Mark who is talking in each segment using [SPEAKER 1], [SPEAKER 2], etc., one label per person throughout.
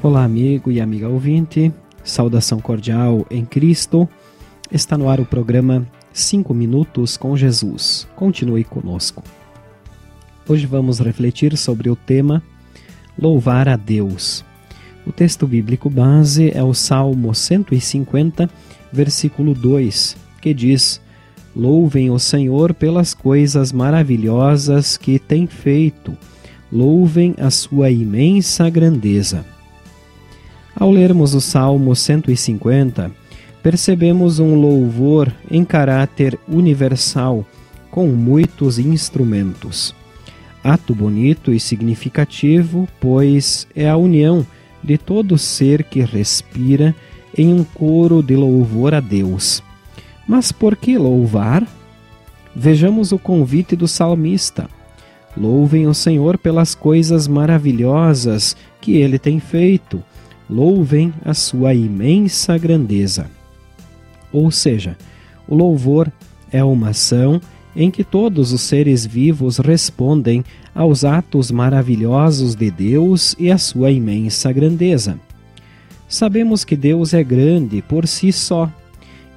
[SPEAKER 1] Olá, amigo e amiga ouvinte, saudação cordial em Cristo. Está no ar o programa 5 Minutos com Jesus. Continue conosco. Hoje vamos refletir sobre o tema Louvar a Deus. O texto bíblico base é o Salmo 150, versículo 2, que diz: Louvem o Senhor pelas coisas maravilhosas que tem feito, louvem a sua imensa grandeza. Ao lermos o Salmo 150, percebemos um louvor em caráter universal, com muitos instrumentos. Ato bonito e significativo, pois é a união de todo ser que respira em um coro de louvor a Deus. Mas por que louvar? Vejamos o convite do salmista. Louvem o Senhor pelas coisas maravilhosas que ele tem feito louvem a sua imensa grandeza. Ou seja, o louvor é uma ação em que todos os seres vivos respondem aos atos maravilhosos de Deus e a sua imensa grandeza. Sabemos que Deus é grande por si só.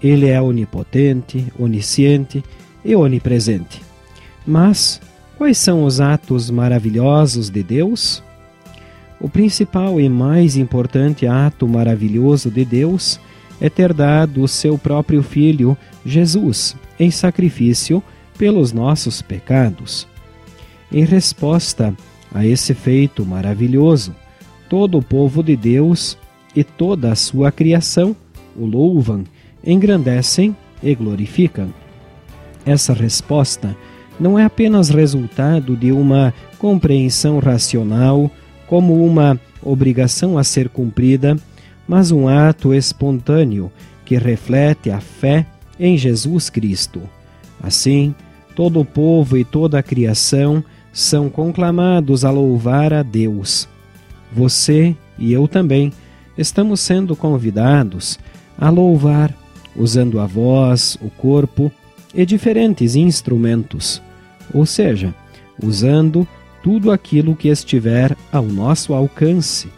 [SPEAKER 1] Ele é onipotente, onisciente e onipresente. Mas quais são os atos maravilhosos de Deus? O principal e mais importante ato maravilhoso de Deus é ter dado o seu próprio Filho, Jesus, em sacrifício pelos nossos pecados. Em resposta a esse feito maravilhoso, todo o povo de Deus e toda a sua criação o louvam, engrandecem e glorificam. Essa resposta não é apenas resultado de uma compreensão racional como uma obrigação a ser cumprida, mas um ato espontâneo que reflete a fé em Jesus Cristo. Assim, todo o povo e toda a criação são conclamados a louvar a Deus. Você e eu também estamos sendo convidados a louvar, usando a voz, o corpo e diferentes instrumentos, ou seja, usando tudo aquilo que estiver ao nosso alcance.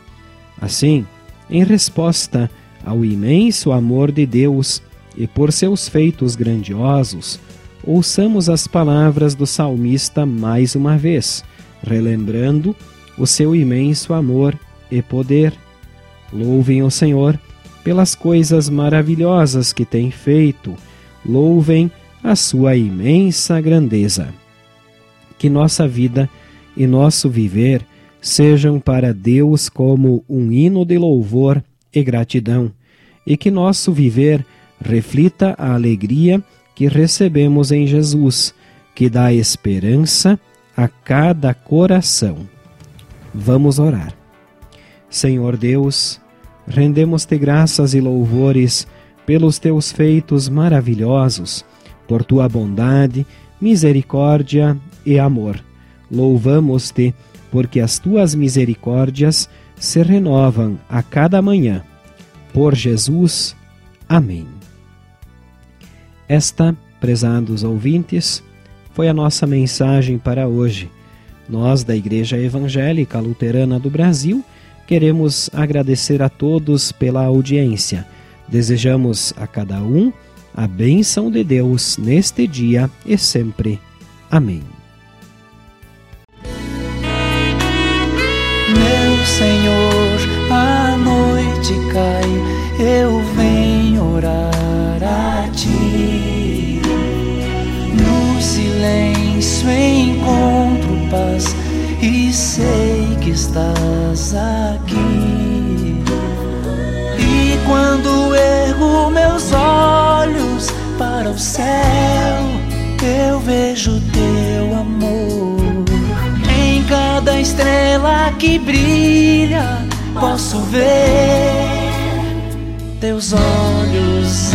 [SPEAKER 1] Assim, em resposta ao imenso amor de Deus e por seus feitos grandiosos, ouçamos as palavras do salmista mais uma vez, relembrando o seu imenso amor e poder. Louvem o Senhor pelas coisas maravilhosas que tem feito, louvem a sua imensa grandeza. Que nossa vida e nosso viver sejam para Deus como um hino de louvor e gratidão, e que nosso viver reflita a alegria que recebemos em Jesus, que dá esperança a cada coração. Vamos orar. Senhor Deus, rendemos-te graças e louvores pelos teus feitos maravilhosos, por tua bondade, misericórdia e amor Louvamos-te, porque as tuas misericórdias se renovam a cada manhã. Por Jesus. Amém. Esta, prezados ouvintes, foi a nossa mensagem para hoje. Nós, da Igreja Evangélica Luterana do Brasil, queremos agradecer a todos pela audiência. Desejamos a cada um a bênção de Deus neste dia e sempre. Amém.
[SPEAKER 2] Sei que estás aqui. E quando ergo meus olhos para o céu, eu vejo teu amor cada estrela que brilha, posso ver teus olhos